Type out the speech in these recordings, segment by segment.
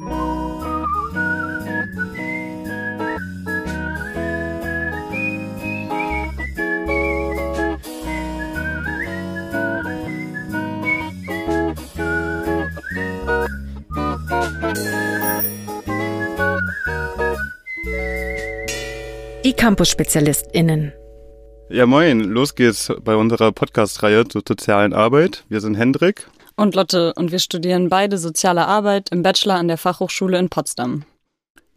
Die Campus-SpezialistInnen. Ja, moin. Los geht's bei unserer Podcast-Reihe zur sozialen Arbeit. Wir sind Hendrik. Und Lotte und wir studieren beide soziale Arbeit im Bachelor an der Fachhochschule in Potsdam.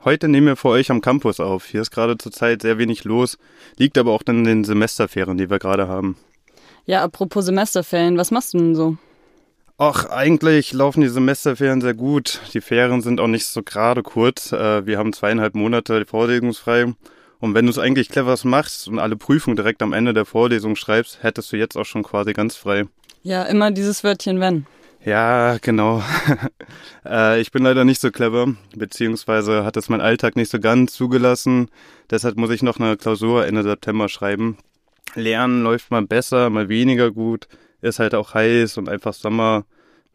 Heute nehmen wir vor euch am Campus auf. Hier ist gerade zurzeit sehr wenig los, liegt aber auch dann in den Semesterferien, die wir gerade haben. Ja, apropos Semesterferien, was machst du denn so? Ach, eigentlich laufen die Semesterferien sehr gut. Die Ferien sind auch nicht so gerade kurz. Äh, wir haben zweieinhalb Monate vorlesungsfrei. Und wenn du es eigentlich clever machst und alle Prüfungen direkt am Ende der Vorlesung schreibst, hättest du jetzt auch schon quasi ganz frei. Ja, immer dieses Wörtchen wenn. Ja, genau. äh, ich bin leider nicht so clever, beziehungsweise hat es mein Alltag nicht so ganz zugelassen. Deshalb muss ich noch eine Klausur Ende September schreiben. Lernen läuft mal besser, mal weniger gut ist halt auch heiß und einfach Sommer.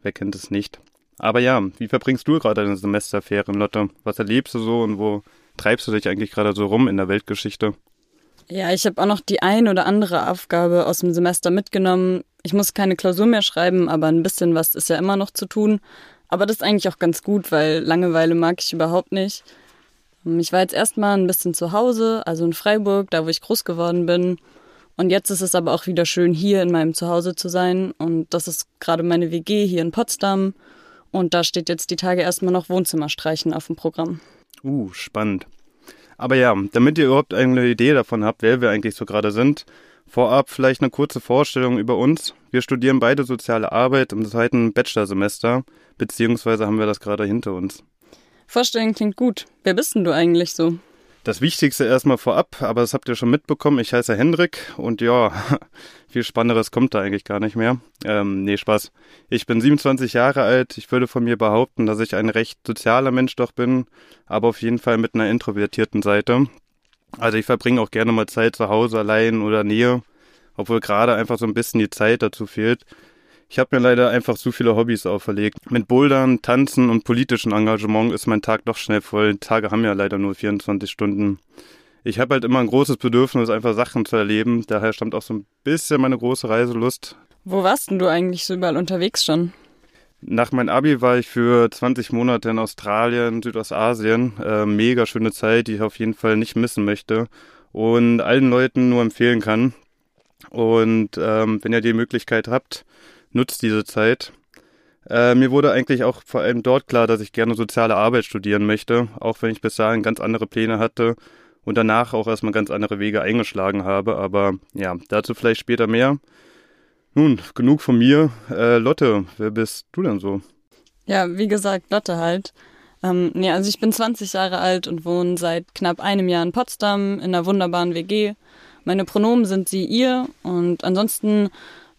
Wer kennt es nicht? Aber ja, wie verbringst du gerade deine Semesterferien, Lotte? Was erlebst du so und wo treibst du dich eigentlich gerade so rum in der Weltgeschichte? Ja, ich habe auch noch die ein oder andere Aufgabe aus dem Semester mitgenommen. Ich muss keine Klausur mehr schreiben, aber ein bisschen was ist ja immer noch zu tun. Aber das ist eigentlich auch ganz gut, weil Langeweile mag ich überhaupt nicht. Ich war jetzt erstmal ein bisschen zu Hause, also in Freiburg, da wo ich groß geworden bin. Und jetzt ist es aber auch wieder schön, hier in meinem Zuhause zu sein. Und das ist gerade meine WG hier in Potsdam. Und da steht jetzt die Tage erstmal noch Wohnzimmerstreichen auf dem Programm. Uh, spannend. Aber ja, damit ihr überhaupt eine Idee davon habt, wer wir eigentlich so gerade sind, vorab vielleicht eine kurze Vorstellung über uns. Wir studieren beide soziale Arbeit im zweiten Bachelorsemester, beziehungsweise haben wir das gerade hinter uns. Vorstellen klingt gut. Wer bist denn du eigentlich so? Das Wichtigste erstmal vorab, aber das habt ihr schon mitbekommen. Ich heiße Hendrik und ja, viel Spannenderes kommt da eigentlich gar nicht mehr. Ähm, nee, Spaß. Ich bin 27 Jahre alt. Ich würde von mir behaupten, dass ich ein recht sozialer Mensch doch bin, aber auf jeden Fall mit einer introvertierten Seite. Also ich verbringe auch gerne mal Zeit zu Hause allein oder Nähe, obwohl gerade einfach so ein bisschen die Zeit dazu fehlt. Ich habe mir leider einfach zu viele Hobbys auferlegt. Mit Bouldern, Tanzen und politischem Engagement ist mein Tag doch schnell voll. Tage haben ja leider nur 24 Stunden. Ich habe halt immer ein großes Bedürfnis, einfach Sachen zu erleben. Daher stammt auch so ein bisschen meine große Reiselust. Wo warst denn du eigentlich so überall unterwegs schon? Nach meinem Abi war ich für 20 Monate in Australien, Südostasien. Äh, mega schöne Zeit, die ich auf jeden Fall nicht missen möchte und allen Leuten nur empfehlen kann. Und ähm, wenn ihr die Möglichkeit habt, nutzt diese Zeit. Äh, mir wurde eigentlich auch vor allem dort klar, dass ich gerne soziale Arbeit studieren möchte, auch wenn ich bis dahin ganz andere Pläne hatte und danach auch erstmal ganz andere Wege eingeschlagen habe. Aber ja, dazu vielleicht später mehr. Nun, genug von mir. Äh, Lotte, wer bist du denn so? Ja, wie gesagt, Lotte halt. Ähm, ja, also ich bin 20 Jahre alt und wohne seit knapp einem Jahr in Potsdam in einer wunderbaren WG. Meine Pronomen sind sie, ihr und ansonsten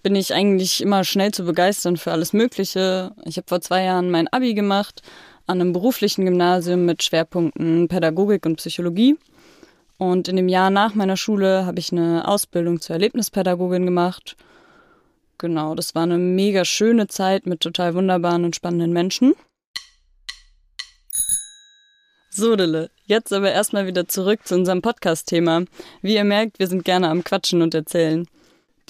bin ich eigentlich immer schnell zu begeistern für alles Mögliche. Ich habe vor zwei Jahren mein Abi gemacht an einem beruflichen Gymnasium mit Schwerpunkten Pädagogik und Psychologie. Und in dem Jahr nach meiner Schule habe ich eine Ausbildung zur Erlebnispädagogin gemacht. Genau, das war eine mega schöne Zeit mit total wunderbaren und spannenden Menschen. So, Dille, jetzt aber erstmal wieder zurück zu unserem Podcast-Thema. Wie ihr merkt, wir sind gerne am Quatschen und Erzählen.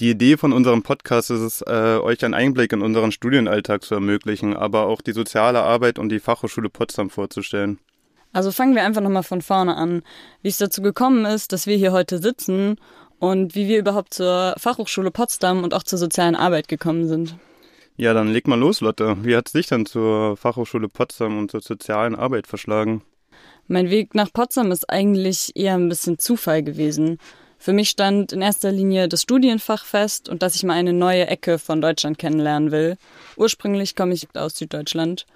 Die Idee von unserem Podcast ist es, äh, euch einen Einblick in unseren Studienalltag zu ermöglichen, aber auch die soziale Arbeit und die Fachhochschule Potsdam vorzustellen. Also fangen wir einfach nochmal von vorne an, wie es dazu gekommen ist, dass wir hier heute sitzen und wie wir überhaupt zur Fachhochschule Potsdam und auch zur sozialen Arbeit gekommen sind. Ja, dann leg mal los, Lotte. Wie hat es dich dann zur Fachhochschule Potsdam und zur sozialen Arbeit verschlagen? Mein Weg nach Potsdam ist eigentlich eher ein bisschen Zufall gewesen. Für mich stand in erster Linie das Studienfach fest und dass ich mal eine neue Ecke von Deutschland kennenlernen will. Ursprünglich komme ich aus Süddeutschland.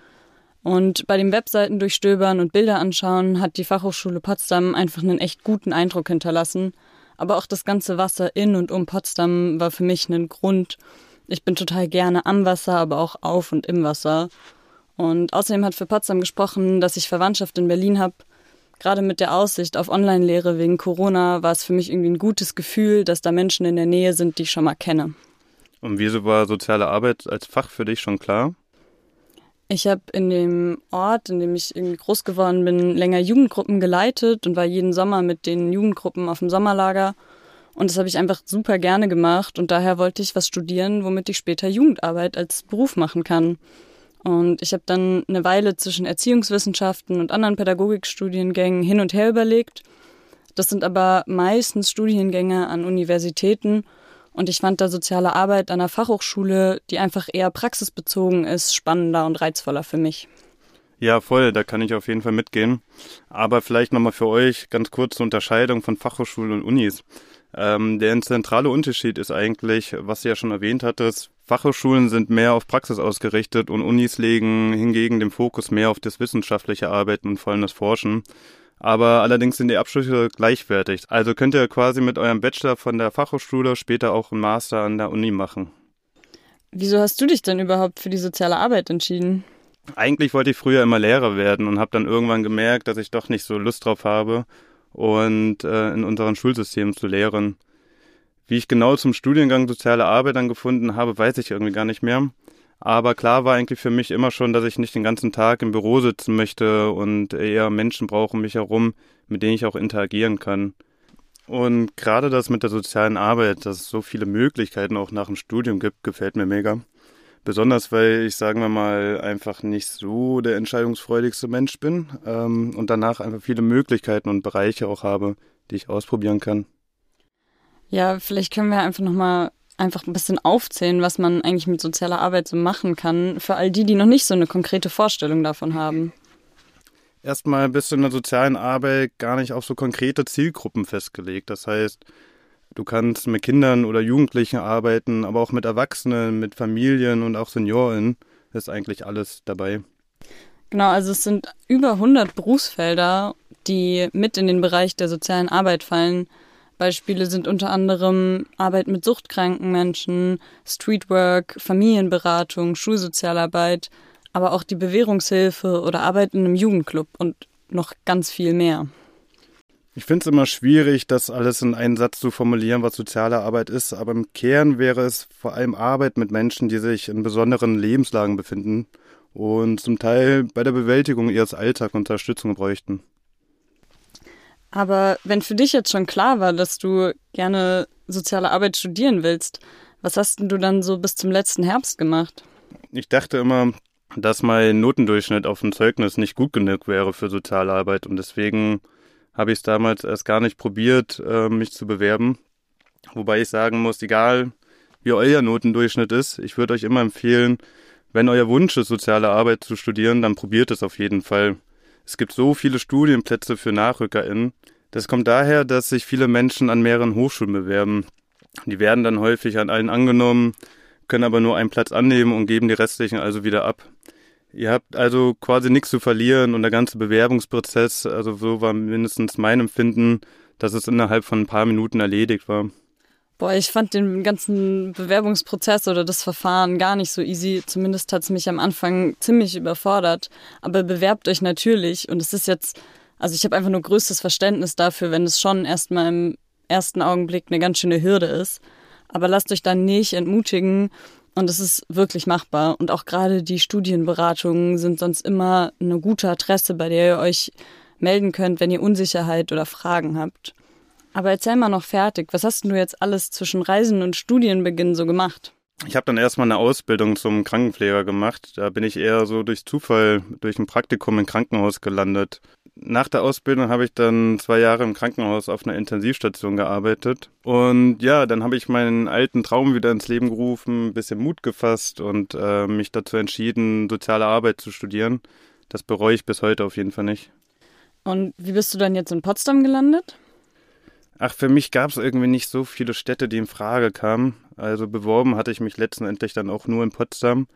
Und bei dem Webseiten durchstöbern und Bilder anschauen hat die Fachhochschule Potsdam einfach einen echt guten Eindruck hinterlassen. Aber auch das ganze Wasser in und um Potsdam war für mich ein Grund. Ich bin total gerne am Wasser, aber auch auf und im Wasser. Und außerdem hat für Potsdam gesprochen, dass ich Verwandtschaft in Berlin habe gerade mit der Aussicht auf Online-Lehre wegen Corona war es für mich irgendwie ein gutes Gefühl, dass da Menschen in der Nähe sind, die ich schon mal kenne. Und wieso war soziale Arbeit als Fach für dich schon klar? Ich habe in dem Ort, in dem ich irgendwie groß geworden bin, länger Jugendgruppen geleitet und war jeden Sommer mit den Jugendgruppen auf dem Sommerlager. Und das habe ich einfach super gerne gemacht und daher wollte ich was studieren, womit ich später Jugendarbeit als Beruf machen kann. Und ich habe dann eine Weile zwischen Erziehungswissenschaften und anderen Pädagogikstudiengängen hin und her überlegt. Das sind aber meistens Studiengänge an Universitäten und ich fand da soziale Arbeit an der Fachhochschule, die einfach eher praxisbezogen ist, spannender und reizvoller für mich. Ja, voll, da kann ich auf jeden Fall mitgehen. Aber vielleicht nochmal für euch ganz kurze Unterscheidung von Fachhochschulen und Unis. Ähm, der zentrale Unterschied ist eigentlich, was du ja schon erwähnt hattest, Fachhochschulen sind mehr auf Praxis ausgerichtet und Unis legen hingegen den Fokus mehr auf das wissenschaftliche Arbeiten und vor allem das Forschen. Aber allerdings sind die Abschlüsse gleichwertig. Also könnt ihr quasi mit eurem Bachelor von der Fachhochschule später auch einen Master an der Uni machen. Wieso hast du dich denn überhaupt für die soziale Arbeit entschieden? Eigentlich wollte ich früher immer Lehrer werden und habe dann irgendwann gemerkt, dass ich doch nicht so Lust drauf habe und äh, in unseren Schulsystemen zu lehren. Wie ich genau zum Studiengang Soziale Arbeit dann gefunden habe, weiß ich irgendwie gar nicht mehr. Aber klar war eigentlich für mich immer schon, dass ich nicht den ganzen Tag im Büro sitzen möchte und eher Menschen brauche um mich herum, mit denen ich auch interagieren kann. Und gerade das mit der sozialen Arbeit, dass es so viele Möglichkeiten auch nach dem Studium gibt, gefällt mir mega. Besonders weil ich, sagen wir mal, einfach nicht so der entscheidungsfreudigste Mensch bin ähm, und danach einfach viele Möglichkeiten und Bereiche auch habe, die ich ausprobieren kann. Ja, vielleicht können wir einfach nochmal einfach ein bisschen aufzählen, was man eigentlich mit sozialer Arbeit so machen kann, für all die, die noch nicht so eine konkrete Vorstellung davon haben. Erstmal bist du in der sozialen Arbeit gar nicht auf so konkrete Zielgruppen festgelegt. Das heißt, Du kannst mit Kindern oder Jugendlichen arbeiten, aber auch mit Erwachsenen, mit Familien und auch Senioren. Ist eigentlich alles dabei. Genau, also es sind über 100 Berufsfelder, die mit in den Bereich der sozialen Arbeit fallen. Beispiele sind unter anderem Arbeit mit suchtkranken Menschen, Streetwork, Familienberatung, Schulsozialarbeit, aber auch die Bewährungshilfe oder Arbeit in einem Jugendclub und noch ganz viel mehr. Ich finde es immer schwierig, das alles in einen Satz zu formulieren, was soziale Arbeit ist, aber im Kern wäre es vor allem Arbeit mit Menschen, die sich in besonderen Lebenslagen befinden und zum Teil bei der Bewältigung ihres Alltags Unterstützung bräuchten. Aber wenn für dich jetzt schon klar war, dass du gerne soziale Arbeit studieren willst, was hast denn du dann so bis zum letzten Herbst gemacht? Ich dachte immer, dass mein Notendurchschnitt auf dem Zeugnis nicht gut genug wäre für soziale Arbeit und deswegen habe ich es damals erst gar nicht probiert, äh, mich zu bewerben. Wobei ich sagen muss, egal wie euer Notendurchschnitt ist, ich würde euch immer empfehlen, wenn euer Wunsch ist, soziale Arbeit zu studieren, dann probiert es auf jeden Fall. Es gibt so viele Studienplätze für NachrückerInnen. Das kommt daher, dass sich viele Menschen an mehreren Hochschulen bewerben. Die werden dann häufig an allen angenommen, können aber nur einen Platz annehmen und geben die restlichen also wieder ab. Ihr habt also quasi nichts zu verlieren und der ganze Bewerbungsprozess, also so war mindestens mein Empfinden, dass es innerhalb von ein paar Minuten erledigt war. Boah, ich fand den ganzen Bewerbungsprozess oder das Verfahren gar nicht so easy. Zumindest hat es mich am Anfang ziemlich überfordert. Aber bewerbt euch natürlich. Und es ist jetzt, also ich habe einfach nur größtes Verständnis dafür, wenn es schon erstmal im ersten Augenblick eine ganz schöne Hürde ist. Aber lasst euch dann nicht entmutigen und es ist wirklich machbar. Und auch gerade die Studienberatungen sind sonst immer eine gute Adresse, bei der ihr euch melden könnt, wenn ihr Unsicherheit oder Fragen habt. Aber erzähl mal noch fertig, was hast du jetzt alles zwischen Reisen und Studienbeginn so gemacht? Ich habe dann erstmal eine Ausbildung zum Krankenpfleger gemacht. Da bin ich eher so durch Zufall, durch ein Praktikum im Krankenhaus gelandet nach der Ausbildung habe ich dann zwei Jahre im Krankenhaus auf einer Intensivstation gearbeitet. Und ja, dann habe ich meinen alten Traum wieder ins Leben gerufen, ein bisschen Mut gefasst und äh, mich dazu entschieden, soziale Arbeit zu studieren. Das bereue ich bis heute auf jeden Fall nicht. Und wie bist du dann jetzt in Potsdam gelandet? Ach, für mich gab es irgendwie nicht so viele Städte, die in Frage kamen. Also beworben hatte ich mich letztendlich dann auch nur in Potsdam.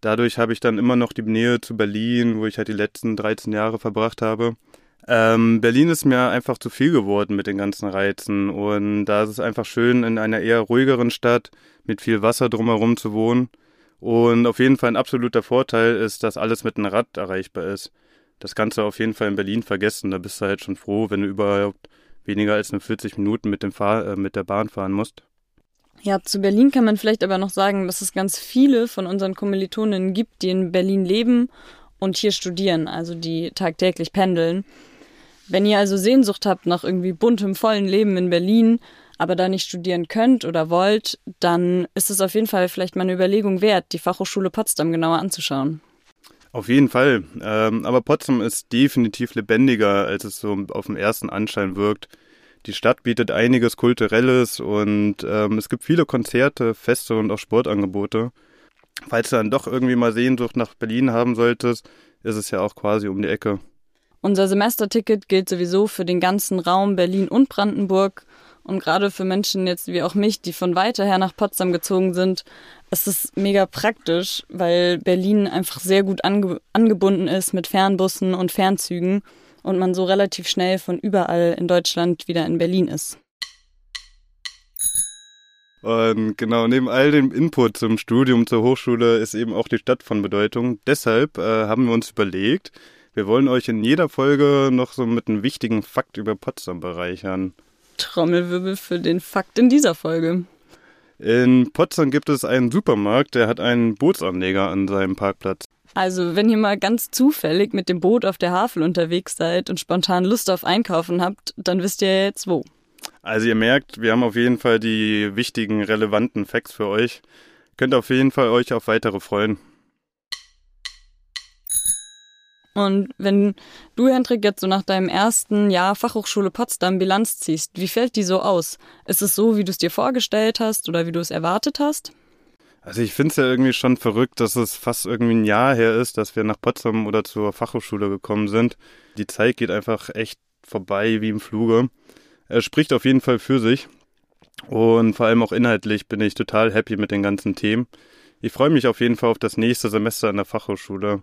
Dadurch habe ich dann immer noch die Nähe zu Berlin, wo ich halt die letzten 13 Jahre verbracht habe. Ähm, Berlin ist mir einfach zu viel geworden mit den ganzen Reizen und da ist es einfach schön, in einer eher ruhigeren Stadt mit viel Wasser drumherum zu wohnen. Und auf jeden Fall ein absoluter Vorteil ist, dass alles mit einem Rad erreichbar ist. Das kannst du auf jeden Fall in Berlin vergessen. Da bist du halt schon froh, wenn du überhaupt weniger als nur 40 Minuten mit, dem Fahr äh, mit der Bahn fahren musst. Ja, zu Berlin kann man vielleicht aber noch sagen, dass es ganz viele von unseren Kommilitoninnen gibt, die in Berlin leben und hier studieren, also die tagtäglich pendeln. Wenn ihr also Sehnsucht habt nach irgendwie buntem, vollen Leben in Berlin, aber da nicht studieren könnt oder wollt, dann ist es auf jeden Fall vielleicht mal eine Überlegung wert, die Fachhochschule Potsdam genauer anzuschauen. Auf jeden Fall. Ähm, aber Potsdam ist definitiv lebendiger, als es so auf den ersten Anschein wirkt. Die Stadt bietet einiges Kulturelles und ähm, es gibt viele Konzerte, Feste und auch Sportangebote. Falls du dann doch irgendwie mal Sehnsucht nach Berlin haben solltest, ist es ja auch quasi um die Ecke. Unser Semesterticket gilt sowieso für den ganzen Raum Berlin und Brandenburg. Und gerade für Menschen jetzt wie auch mich, die von weiter her nach Potsdam gezogen sind, ist es mega praktisch, weil Berlin einfach sehr gut ange angebunden ist mit Fernbussen und Fernzügen und man so relativ schnell von überall in Deutschland wieder in Berlin ist. Und genau, neben all dem Input zum Studium zur Hochschule ist eben auch die Stadt von Bedeutung. Deshalb äh, haben wir uns überlegt, wir wollen euch in jeder Folge noch so mit einem wichtigen Fakt über Potsdam bereichern. Trommelwirbel für den Fakt in dieser Folge. In Potsdam gibt es einen Supermarkt, der hat einen Bootsanleger an seinem Parkplatz. Also, wenn ihr mal ganz zufällig mit dem Boot auf der Havel unterwegs seid und spontan Lust auf Einkaufen habt, dann wisst ihr jetzt wo. Also ihr merkt, wir haben auf jeden Fall die wichtigen, relevanten Facts für euch. Könnt auf jeden Fall euch auf weitere freuen. Und wenn du, Hendrik, jetzt so nach deinem ersten Jahr Fachhochschule Potsdam Bilanz ziehst, wie fällt die so aus? Ist es so, wie du es dir vorgestellt hast oder wie du es erwartet hast? Also ich finde es ja irgendwie schon verrückt, dass es fast irgendwie ein Jahr her ist, dass wir nach Potsdam oder zur Fachhochschule gekommen sind. Die Zeit geht einfach echt vorbei wie im Fluge. Er spricht auf jeden Fall für sich. Und vor allem auch inhaltlich bin ich total happy mit den ganzen Themen. Ich freue mich auf jeden Fall auf das nächste Semester an der Fachhochschule.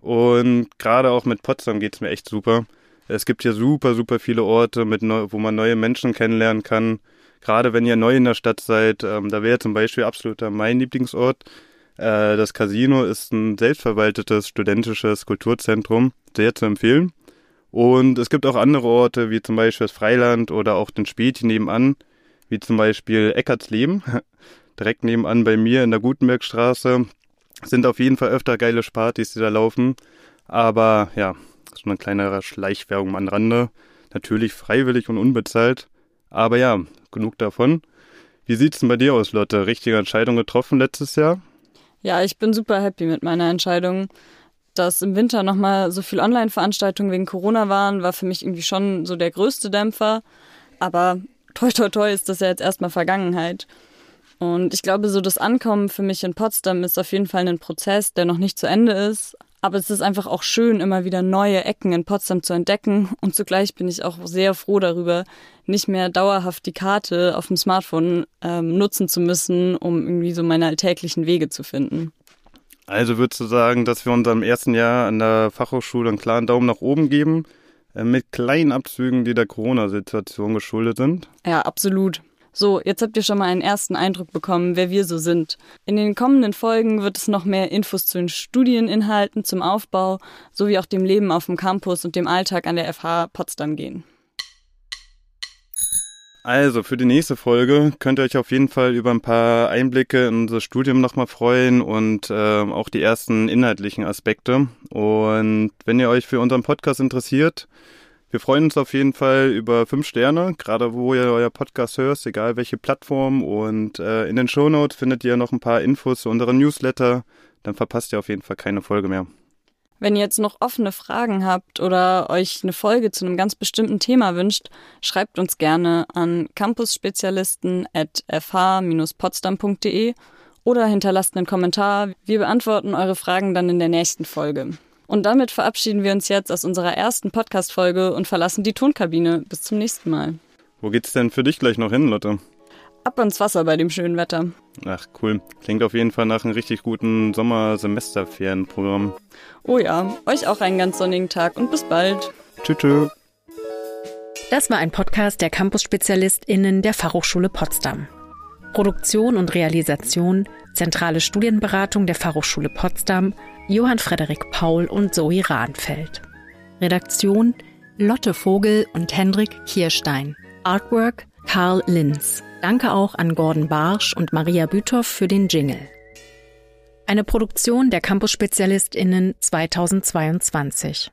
Und gerade auch mit Potsdam geht's mir echt super. Es gibt hier super, super viele Orte, mit wo man neue Menschen kennenlernen kann. Gerade wenn ihr neu in der Stadt seid, ähm, da wäre zum Beispiel absoluter mein Lieblingsort. Äh, das Casino ist ein selbstverwaltetes studentisches Kulturzentrum, sehr zu empfehlen. Und es gibt auch andere Orte, wie zum Beispiel das Freiland oder auch den Späti nebenan, wie zum Beispiel Eckartsleben, direkt nebenan bei mir in der Gutenbergstraße. Sind auf jeden Fall öfter geile Partys, die da laufen. Aber ja, so eine kleinere Schleichwerbung am Rande. Natürlich freiwillig und unbezahlt. Aber ja, genug davon. Wie sieht's denn bei dir aus, Lotte? Richtige Entscheidung getroffen letztes Jahr? Ja, ich bin super happy mit meiner Entscheidung dass im Winter nochmal so viel Online-Veranstaltungen wegen Corona waren, war für mich irgendwie schon so der größte Dämpfer. Aber toi toi toi ist das ja jetzt erstmal Vergangenheit. Und ich glaube, so das Ankommen für mich in Potsdam ist auf jeden Fall ein Prozess, der noch nicht zu Ende ist. Aber es ist einfach auch schön, immer wieder neue Ecken in Potsdam zu entdecken. Und zugleich bin ich auch sehr froh darüber, nicht mehr dauerhaft die Karte auf dem Smartphone ähm, nutzen zu müssen, um irgendwie so meine alltäglichen Wege zu finden. Also würdest du sagen, dass wir unserem ersten Jahr an der Fachhochschule einen klaren Daumen nach oben geben, äh, mit kleinen Abzügen, die der Corona-Situation geschuldet sind? Ja, absolut. So, jetzt habt ihr schon mal einen ersten Eindruck bekommen, wer wir so sind. In den kommenden Folgen wird es noch mehr Infos zu den Studieninhalten, zum Aufbau sowie auch dem Leben auf dem Campus und dem Alltag an der FH Potsdam gehen. Also, für die nächste Folge könnt ihr euch auf jeden Fall über ein paar Einblicke in unser Studium nochmal freuen und äh, auch die ersten inhaltlichen Aspekte. Und wenn ihr euch für unseren Podcast interessiert, wir freuen uns auf jeden Fall über fünf Sterne, gerade wo ihr euer Podcast hört, egal welche Plattform. Und äh, in den Shownotes findet ihr noch ein paar Infos zu unserem Newsletter. Dann verpasst ihr auf jeden Fall keine Folge mehr. Wenn ihr jetzt noch offene Fragen habt oder euch eine Folge zu einem ganz bestimmten Thema wünscht, schreibt uns gerne an campusspezialisten.fh-potsdam.de oder hinterlasst einen Kommentar. Wir beantworten eure Fragen dann in der nächsten Folge. Und damit verabschieden wir uns jetzt aus unserer ersten Podcast-Folge und verlassen die Tonkabine. Bis zum nächsten Mal. Wo geht's denn für dich gleich noch hin, Lotte? Ab ans Wasser bei dem schönen Wetter. Ach, cool. Klingt auf jeden Fall nach einem richtig guten Sommersemesterferienprogramm. Oh ja, euch auch einen ganz sonnigen Tag und bis bald. Tschüss. tschüss. Das war ein Podcast der Campus-SpezialistInnen der Fachhochschule Potsdam. Produktion und Realisation, zentrale Studienberatung der Fachhochschule Potsdam, Johann Frederik Paul und Zoe Rahnfeld. Redaktion Lotte Vogel und Hendrik Kirstein. Artwork Karl Linz. Danke auch an Gordon Barsch und Maria Büthoff für den Jingle. Eine Produktion der Campus-SpezialistInnen 2022.